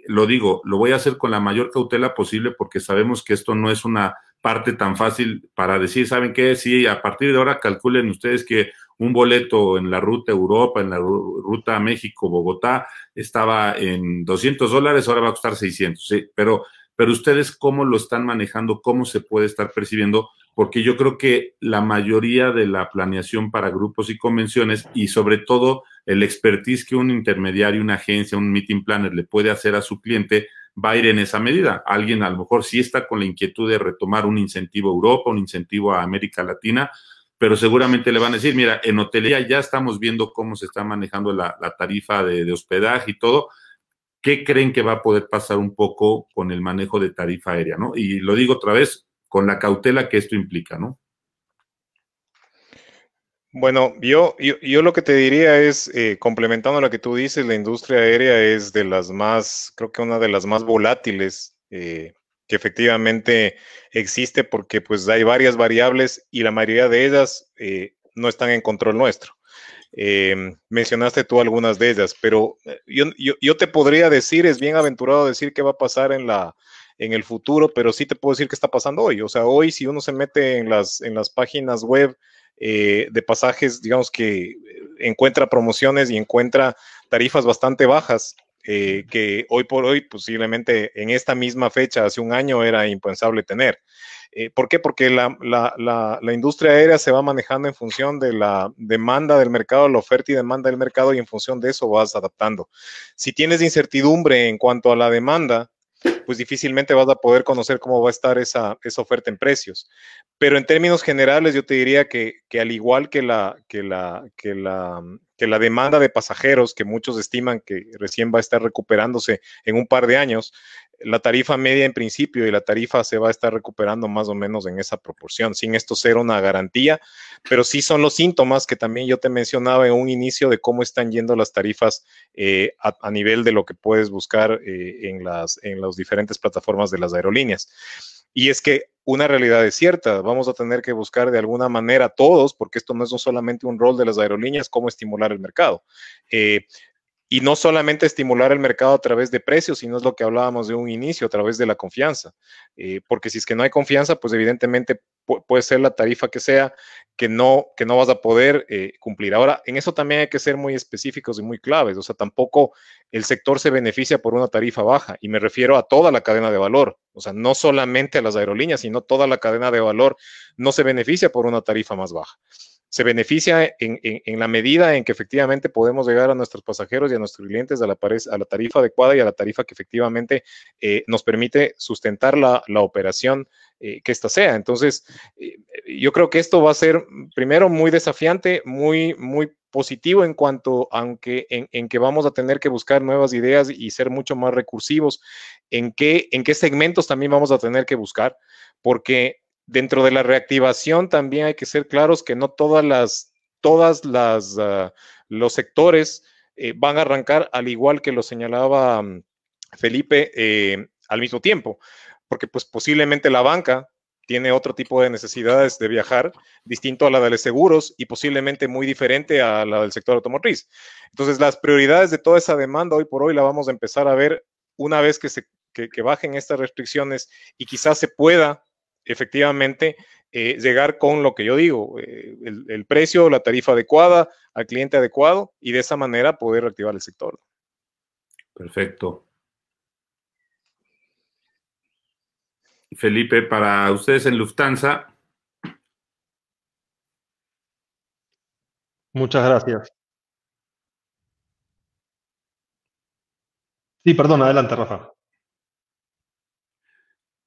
Lo digo, lo voy a hacer con la mayor cautela posible porque sabemos que esto no es una parte tan fácil para decir, ¿saben qué? Sí, a partir de ahora calculen ustedes que un boleto en la ruta Europa, en la ruta México-Bogotá, estaba en 200 dólares, ahora va a costar 600, sí, pero pero ustedes cómo lo están manejando, cómo se puede estar percibiendo, porque yo creo que la mayoría de la planeación para grupos y convenciones y sobre todo el expertise que un intermediario, una agencia, un meeting planner le puede hacer a su cliente va a ir en esa medida. Alguien a lo mejor sí está con la inquietud de retomar un incentivo a Europa, un incentivo a América Latina, pero seguramente le van a decir, mira, en hotelería ya estamos viendo cómo se está manejando la, tarifa de, de, hospedaje y todo. ¿Qué creen que va a poder pasar un poco con el manejo de tarifa aérea? ¿no? Y lo digo otra vez, con la cautela que esto implica, ¿no? Bueno, yo, yo, lo que te diría es, eh, complementando lo que tú dices, la industria aérea es de las más, creo que una de las más volátiles eh, que efectivamente existe porque pues hay varias variables y la mayoría de ellas eh, no están en control nuestro. Mencionaste tú algunas de ellas, pero yo, yo, te podría decir, es bien aventurado decir qué va a pasar en la, en el futuro, pero sí te puedo decir qué está pasando hoy. O sea, hoy si uno se mete en las, en las páginas web eh, de pasajes, digamos que encuentra promociones y encuentra tarifas bastante bajas, eh, que hoy por hoy posiblemente en esta misma fecha, hace un año, era impensable tener. Eh, ¿Por qué? Porque la, la, la, industria aérea se va manejando en función de la demanda del mercado, la oferta y demanda del mercado, y en función de eso vas adaptando. Si tienes incertidumbre en cuanto a la demanda, pues difícilmente vas a poder conocer cómo va a estar esa, esa oferta en precios. Pero en términos generales, yo te diría que, que al igual que la, que, la, que, la, que la demanda de pasajeros, que muchos estiman que recién va a estar recuperándose en un par de años, la tarifa media en principio y la tarifa se va a estar recuperando más o menos en esa proporción, sin esto ser una garantía, pero sí son los síntomas que también yo te mencionaba en un inicio de cómo están yendo las tarifas eh, a, nivel de lo que puedes buscar eh, en, las, en las diferentes plataformas de las aerolíneas. Y es que una realidad es cierta, vamos a tener que buscar de alguna manera todos, porque esto no es solamente un rol de las aerolíneas, cómo estimular el mercado. Eh, y no solamente estimular el mercado a través de precios, sino es lo que hablábamos de un inicio, a través de la confianza. Eh, porque si es que no hay confianza, pues evidentemente puede ser la tarifa que sea que no, que no vas a poder eh, cumplir. Ahora, en eso también hay que ser muy específicos y muy claves. O sea, tampoco el sector se beneficia por una tarifa baja. Y me refiero a toda la cadena de valor. O sea, no solamente a las aerolíneas, sino toda la cadena de valor no se beneficia por una tarifa más baja se beneficia en, la medida en que efectivamente podemos llegar a nuestros pasajeros y a nuestros clientes a la, la tarifa adecuada y a la tarifa que efectivamente eh, nos permite sustentar la, operación eh, que ésta sea. Entonces, eh, yo creo que esto va a ser, primero, muy desafiante, muy, muy positivo en cuanto, aunque en, que vamos a tener que buscar nuevas ideas y ser mucho más recursivos, en qué, en qué segmentos también vamos a tener que buscar, porque Dentro de la reactivación también hay que ser claros que no todas las, todas las, ah, los sectores eh, van a arrancar al igual que lo señalaba mm, Felipe eh, al mismo tiempo, porque pues posiblemente la banca tiene otro tipo de necesidades de viajar, distinto a la de los seguros y posiblemente muy diferente a la del sector automotriz. Entonces, las prioridades de toda esa demanda hoy por hoy la vamos a empezar a ver una vez que, se, que bajen estas restricciones y quizás se pueda efectivamente eh, llegar con lo que yo digo, eh, el, precio, la tarifa adecuada, al cliente adecuado y de esa manera poder reactivar el sector. Perfecto. Felipe, para ustedes en Lufthansa. Muchas gracias. Sí, perdón, adelante, Rafa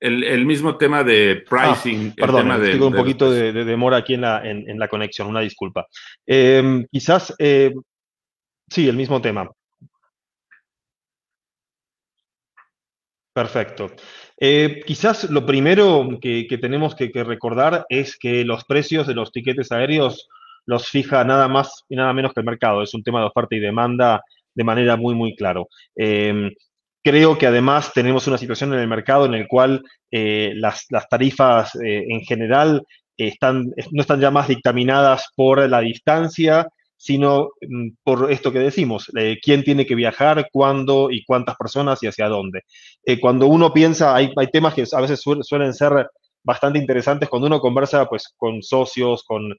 el, mismo tema de pricing. Ah, perdón, tengo un poquito de, demora aquí en la, en, la conexión, una disculpa. Em, quizás, eh, sí, el mismo tema. Perfecto. Eh, quizás lo primero que, tenemos que, recordar es que los precios de los tiquetes aéreos los fija nada más y nada menos que el mercado. Es un tema de oferta y demanda de manera muy, muy claro. Em, Creo que además tenemos una situación en el mercado en el cual eh, las, tarifas eh, en general están, no están ya más dictaminadas por la distancia, sino mm, por esto que decimos, eh, quién tiene que viajar, cuándo y cuántas personas y hacia dónde. cuando uno piensa, hay, temas que a veces suelen ser bastante interesantes cuando uno conversa pues, con socios, con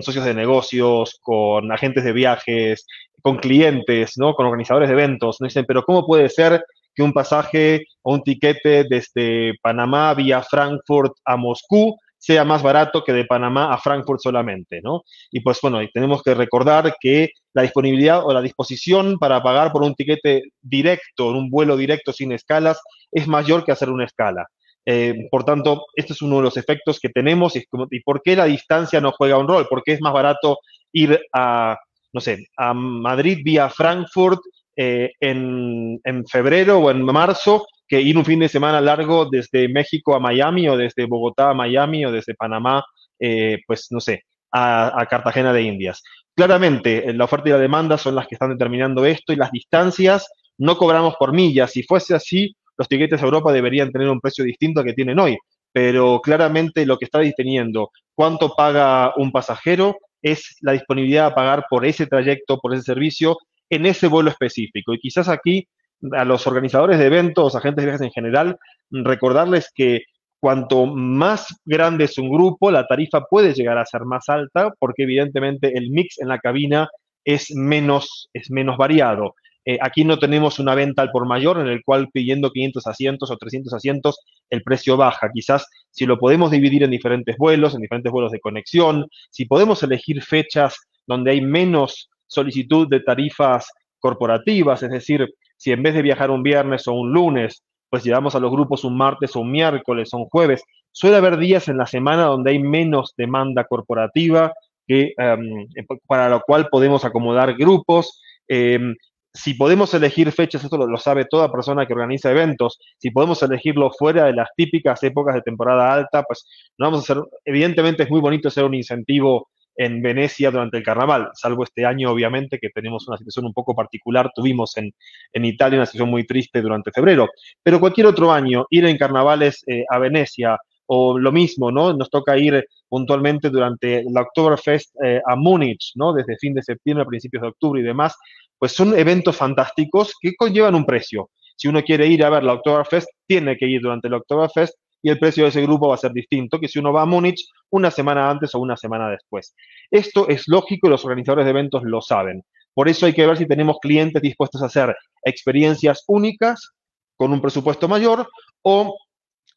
socios de negocios, con agentes de viajes, con clientes, ¿no? Con organizadores de eventos. Dicen, pero ¿cómo puede ser que un pasaje o un tiquete desde Panamá vía Frankfurt a Moscú sea más barato que de Panamá a Frankfurt solamente, ¿no? Y pues bueno, tenemos que recordar que la disponibilidad o la disposición para pagar por un tiquete directo, un vuelo directo sin escalas, es mayor que hacer una escala. Eh, por tanto, este es uno de los efectos que tenemos y, y, por qué la distancia no juega un rol, porque es más barato ir a, no sé, a Madrid vía Frankfurt eh, en, en, febrero o en marzo que ir un fin de semana largo desde México a Miami o desde Bogotá a Miami o desde Panamá, eh, pues no sé, a, Cartagena de Indias. Claramente, eh, la oferta y la demanda son las que están determinando esto y las distancias no cobramos por millas. Si fuese así, los tiquetes a Europa deberían tener un precio distinto al que tienen hoy. Pero claramente lo que está definiendo cuánto paga un pasajero es la disponibilidad a pagar por ese trayecto, por ese servicio, en ese vuelo específico. Y quizás aquí a los organizadores de eventos, agentes de viajes en general, recordarles que cuanto más grande es un grupo, la tarifa puede llegar a ser más alta porque evidentemente el mix en la cabina es menos, es menos variado. Eh, aquí no tenemos una venta al por mayor en el cual pidiendo 500 asientos o 300 asientos el precio baja. Quizás si lo podemos dividir en diferentes vuelos, en diferentes vuelos de conexión, si podemos elegir fechas donde hay menos solicitud de tarifas corporativas, es decir, si en vez de viajar un viernes o un lunes, pues llevamos a los grupos un martes o un miércoles o un jueves, suele haber días en la semana donde hay menos demanda corporativa, em, para lo cual podemos acomodar grupos. Em, si podemos elegir fechas, esto lo, sabe toda persona que organiza eventos, si podemos elegirlo fuera de las típicas épocas de temporada alta, pues no vamos a hacer, evidentemente es muy bonito ser un incentivo en Venecia durante el carnaval, salvo este año, obviamente, que tenemos una situación un poco particular. Tuvimos en, en Italia una situación muy triste durante febrero, pero cualquier otro año, ir en carnavales eh, a Venecia o lo mismo, ¿no? Nos toca ir puntualmente durante la Oktoberfest eh, a Múnich, ¿no? Desde fin de septiembre a principios de octubre y demás, pues son eventos fantásticos que conllevan un precio. Si uno quiere ir a ver la Oktoberfest, tiene que ir durante la Oktoberfest y el precio de ese grupo va a ser distinto que si uno va a Múnich una semana antes o una semana después. Esto es lógico y los organizadores de eventos lo saben. Por eso hay que ver si tenemos clientes dispuestos a hacer experiencias únicas con un presupuesto mayor o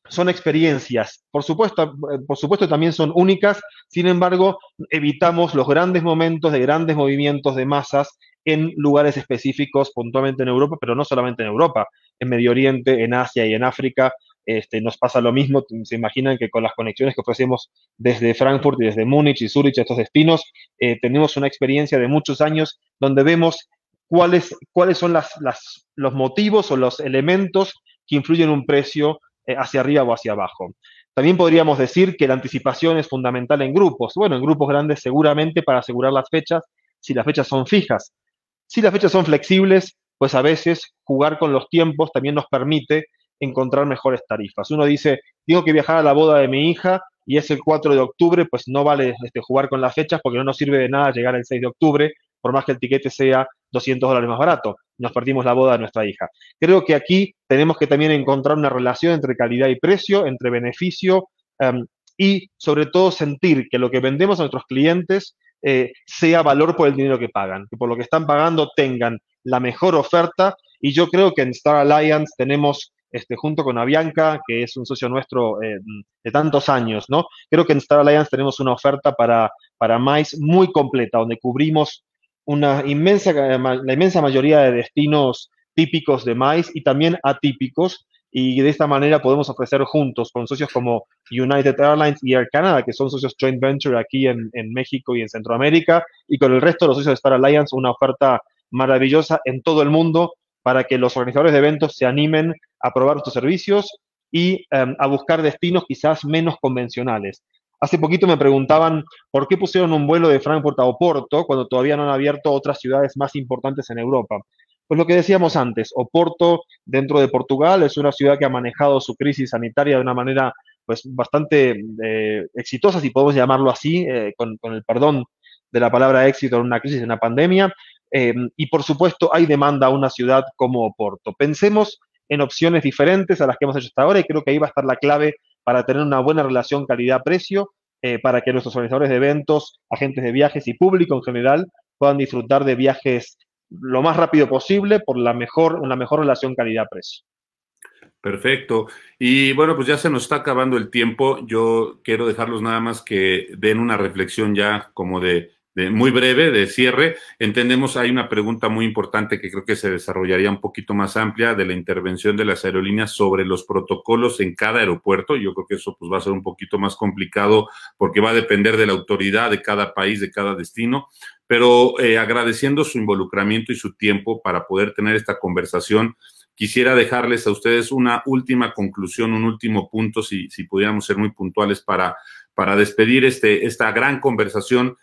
son experiencias, por supuesto, por supuesto también son únicas, sin embargo, evitamos los grandes momentos de grandes movimientos de masas en lugares específicos, puntualmente en Europa, pero no solamente en Europa, en Medio Oriente, en Asia y en África, este, nos pasa lo mismo, se imaginan que con las conexiones que ofrecemos desde Frankfurt y desde Múnich y Zurich, estos destinos, eh, tenemos una experiencia de muchos años donde vemos cuáles, cuáles son las, los motivos o los elementos que influyen en un precio eh, hacia arriba o hacia abajo. También podríamos decir que la anticipación es fundamental en grupos. Bueno, en grupos grandes seguramente para asegurar las fechas, si las fechas son fijas. Si las fechas son flexibles, pues a veces jugar con los tiempos también nos permite encontrar mejores tarifas. Uno dice, tengo que viajar a la boda de mi hija y es el 4 de octubre, pues no vale este, jugar con las fechas porque no nos sirve de nada llegar el 6 de octubre, por más que el tiquete sea 200 dólares más barato. Nos perdimos la boda de nuestra hija. Creo que aquí tenemos que también encontrar una relación entre calidad y precio, entre beneficio em, y sobre todo sentir que lo que vendemos a nuestros clientes eh, sea valor por el dinero que pagan, que por lo que están pagando tengan la mejor oferta. Y yo creo que en Star Alliance tenemos este, junto con Avianca, que es un socio nuestro eh, de tantos años, ¿no? Creo que en Star Alliance tenemos una oferta para, para MICE muy completa, donde cubrimos una inmensa, la inmensa mayoría de destinos típicos de MICE y también atípicos, y de esta manera podemos ofrecer juntos con socios como United Airlines y Air Canada, que son socios joint venture aquí en, en México y en Centroamérica, y con el resto de los socios de Star Alliance, una oferta maravillosa en todo el mundo para que los organizadores de eventos se animen a probar estos servicios y em, a buscar destinos quizás menos convencionales. Hace poquito me preguntaban por qué pusieron un vuelo de Frankfurt a Oporto cuando todavía no han abierto otras ciudades más importantes en Europa. Pues lo que decíamos antes, Oporto dentro de Portugal es una ciudad que ha manejado su crisis sanitaria de una manera pues bastante eh, exitosa, si podemos llamarlo así, eh, con, el perdón de la palabra éxito en una crisis, en una pandemia, Em, y por supuesto, hay demanda a una ciudad como Oporto. Pensemos en opciones diferentes a las que hemos hecho hasta ahora y creo que ahí va a estar la clave para tener una buena relación calidad-precio, eh, para que nuestros organizadores de eventos, agentes de viajes y público en general puedan disfrutar de viajes lo más rápido posible por la mejor, una mejor relación calidad-precio. Perfecto. Y bueno, pues ya se nos está acabando el tiempo. Yo quiero dejarlos nada más que den una reflexión ya como de, muy breve, de cierre. Entendemos, hay una pregunta muy importante que creo que se desarrollaría un poquito más amplia de la intervención de las aerolíneas sobre los protocolos en cada aeropuerto. Yo creo que eso pues va a ser un poquito más complicado porque va a depender de la autoridad de cada país, de cada destino pero eh, agradeciendo su involucramiento y su tiempo para poder tener esta conversación quisiera dejarles a ustedes una última conclusión, un último punto, si, si pudiéramos ser muy puntuales para, para despedir este, esta gran conversación.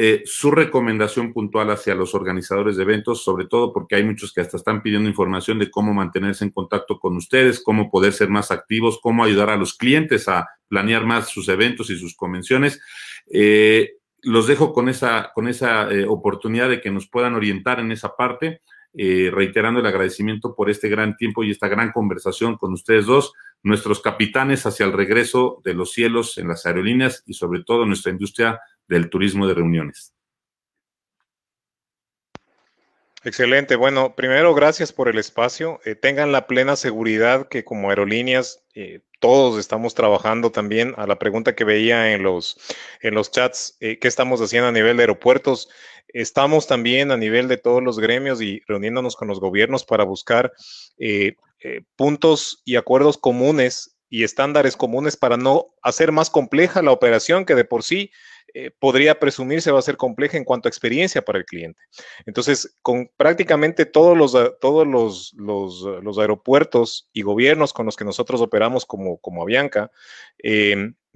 Eh, su recomendación puntual hacia los organizadores de eventos, sobre todo porque hay muchos que hasta están pidiendo información de cómo mantenerse en contacto con ustedes, cómo poder ser más activos, cómo ayudar a los clientes a planear más sus eventos y sus convenciones. Eh, los dejo con esa, con esa eh, oportunidad de que nos puedan orientar en esa parte. Reiterando el agradecimiento por este gran tiempo y esta gran conversación con ustedes dos, nuestros capitanes hacia el regreso de los cielos en las aerolíneas y sobre todo nuestra industria del turismo de reuniones. Excelente. Bueno, primero, gracias por el espacio. Eh, tengan la plena seguridad que como aerolíneas eh, todos estamos trabajando también a la pregunta que veía en los, en los chats, ¿qué estamos haciendo a nivel de aeropuertos? Estamos también a nivel de todos los gremios y reuniéndonos con los gobiernos para buscar eh, eh, puntos y acuerdos comunes y estándares comunes para no hacer más compleja la operación que de por sí eh, podría presumirse va a ser compleja en cuanto a experiencia para el cliente. Entonces, con prácticamente todos los, todos los, los, aeropuertos y gobiernos con los que nosotros operamos como, como Avianca,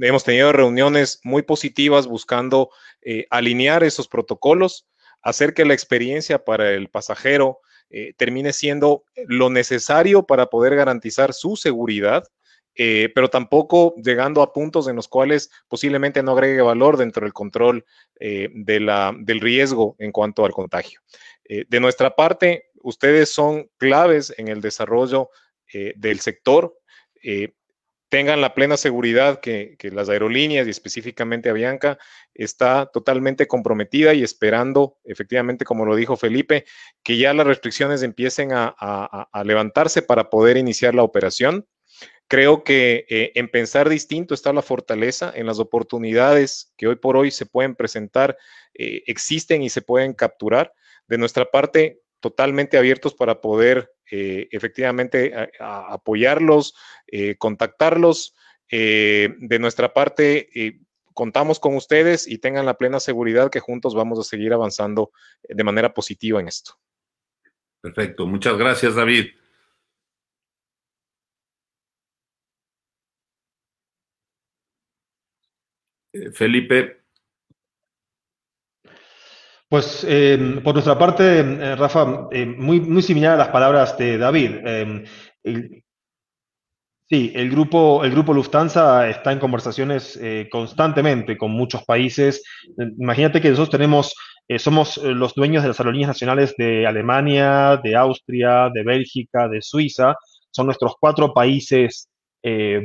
hemos tenido reuniones muy positivas buscando eh, alinear esos protocolos, hacer que la experiencia para el pasajero eh, termine siendo lo necesario para poder garantizar su seguridad, eh, pero tampoco llegando a puntos en los cuales posiblemente no agregue valor dentro del control la, del riesgo en cuanto al contagio. de nuestra parte, ustedes son claves en el desarrollo del sector tengan la plena seguridad que, las aerolíneas y específicamente Avianca está totalmente comprometida y esperando, efectivamente, como lo dijo Felipe, que ya las restricciones empiecen a, levantarse para poder iniciar la operación. Creo que eh, en pensar distinto está la fortaleza, en las oportunidades que hoy por hoy se pueden presentar, eh, existen y se pueden capturar. De nuestra parte, totalmente abiertos para poder eh, efectivamente apoyarlos, contactarlos. De nuestra parte, contamos con ustedes y tengan la plena seguridad que juntos vamos a seguir avanzando de manera positiva en esto. Perfecto, muchas gracias David. Felipe, pues eh, por nuestra parte, eh, Rafa, eh, muy, similar a las palabras de David. sí, el grupo, el grupo Lufthansa está en conversaciones constantemente con muchos países. Imagínate que nosotros tenemos, somos los dueños de las aerolíneas nacionales de Alemania, de Austria, de Bélgica, de Suiza. Son nuestros cuatro países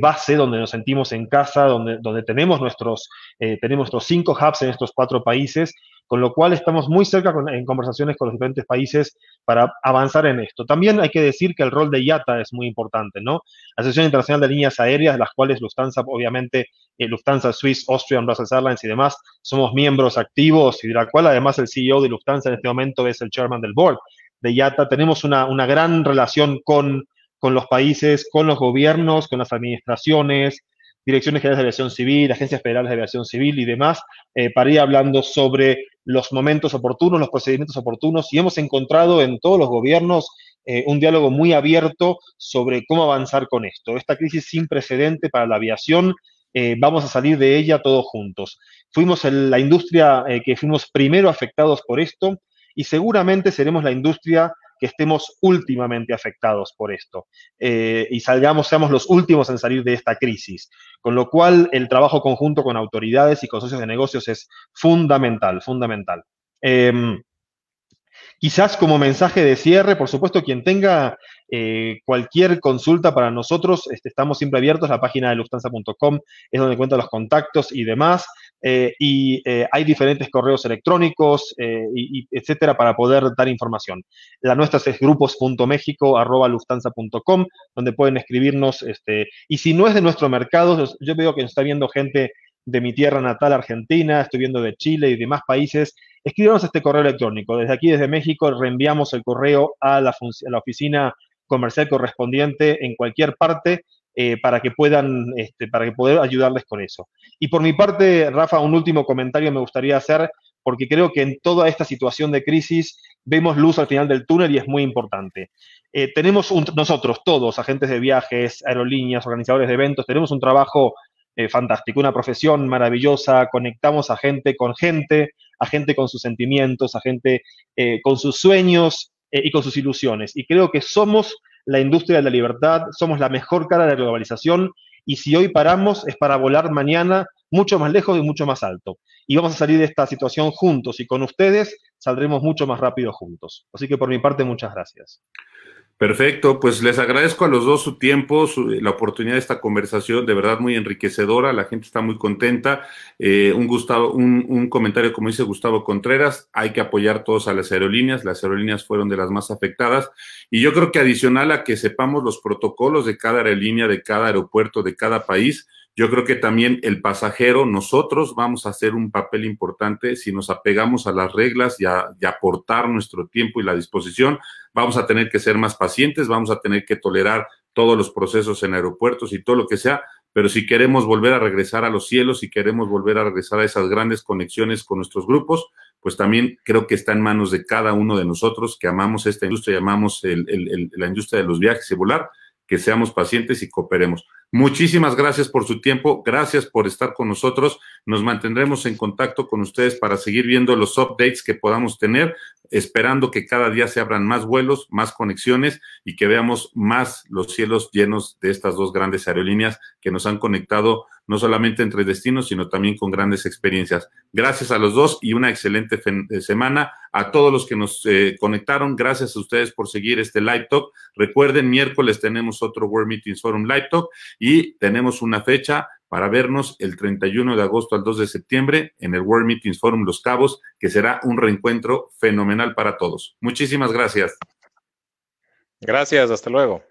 base donde nos sentimos en casa, donde, donde tenemos, nuestros, tenemos nuestros cinco hubs en estos cuatro países con lo cual estamos muy cerca en conversaciones con los diferentes países para avanzar en esto. También hay que decir que el rol de IATA es muy importante, ¿no? La Asociación Internacional de Líneas Aéreas, las cuales Lufthansa, obviamente, eh, Lufthansa, Swiss, Austrian, Brussels Airlines y demás, somos miembros activos y de la cual además el CEO de Lufthansa en este momento es el chairman del board de IATA. Tenemos una, una gran relación con, con los países, con los gobiernos, con las administraciones, direcciones generales de aviación civil, agencias federales de aviación civil y demás, eh, para ir hablando sobre los momentos oportunos, los procedimientos oportunos, y hemos encontrado en todos los gobiernos eh, un diálogo muy abierto sobre cómo avanzar con esto. Esta crisis sin precedente para la aviación, eh, vamos a salir de ella todos juntos. Fuimos la industria eh, que fuimos primero afectados por esto y seguramente seremos la industria que estemos últimamente afectados por esto eh, y salgamos, seamos los últimos en salir de esta crisis. Con lo cual, el trabajo conjunto con autoridades y con socios de negocios es fundamental, fundamental. Em, quizás como mensaje de cierre, por supuesto, quien tenga eh, cualquier consulta para nosotros, este, estamos siempre abiertos. La página de lufthansa.com es donde encuentra los contactos y demás. Eh, y eh, hay diferentes correos electrónicos, y, etcétera, para poder dar información. La nuestra es grupos.mexico.lufthansa.com, donde pueden escribirnos, este, y si no es de nuestro mercado, yo veo que está viendo gente de mi tierra natal, Argentina, estoy viendo de Chile y demás países, escríbanos este correo electrónico. Desde aquí, desde México, reenviamos el correo a la, a la oficina comercial correspondiente en cualquier parte eh, para que puedan, este, para que poder ayudarles con eso. Y por mi parte, Rafa, un último comentario me gustaría hacer, porque creo que en toda esta situación de crisis vemos luz al final del túnel y es muy importante. Eh, tenemos nosotros, todos, agentes de viajes, aerolíneas, organizadores de eventos, tenemos un trabajo eh, fantástico, una profesión maravillosa, conectamos a gente con gente, a gente con sus sentimientos, a gente con sus sueños y con sus ilusiones. Y creo que somos la industria de la libertad, somos la mejor cara de la globalización y si hoy paramos es para volar mañana mucho más lejos y mucho más alto. Y vamos a salir de esta situación juntos y con ustedes saldremos mucho más rápido juntos. Así que por mi parte, muchas gracias. Perfecto, pues les agradezco a los dos su tiempo, la oportunidad de esta conversación, de verdad muy enriquecedora, la gente está muy contenta. Eh, un, Gustavo, un, comentario, como dice Gustavo Contreras, hay que apoyar todos a las aerolíneas, las aerolíneas fueron de las más afectadas y yo creo que adicional a que sepamos los protocolos de cada aerolínea, de cada aeropuerto, de cada país, yo creo que también el pasajero, nosotros vamos a hacer un papel importante si nos apegamos a las reglas y, a, aportar nuestro tiempo y la disposición. Vamos a tener que ser más pacientes, vamos a tener que tolerar todos los procesos en aeropuertos y todo lo que sea, pero si queremos volver a regresar a los cielos, si queremos volver a regresar a esas grandes conexiones con nuestros grupos, pues también creo que está en manos de cada uno de nosotros que amamos esta industria, amamos la industria de los viajes y volar, que seamos pacientes y cooperemos. Muchísimas gracias por su tiempo, gracias por estar con nosotros. Nos mantendremos en contacto con ustedes para seguir viendo los updates que podamos tener, esperando que cada día se abran más vuelos, más conexiones y que veamos más los cielos llenos de estas dos grandes aerolíneas que nos han conectado no solamente entre destinos, sino también con grandes experiencias. Gracias a los dos y una excelente eh, semana. A todos los que nos eh, conectaron, gracias a ustedes por seguir este Live Talk. Recuerden, miércoles tenemos otro World Meetings Forum Live Talk y tenemos una fecha para vernos el 31 de agosto al 2 de septiembre en el World Meetings Forum Los Cabos, que será un reencuentro fenomenal para todos. Muchísimas gracias. Gracias, hasta luego.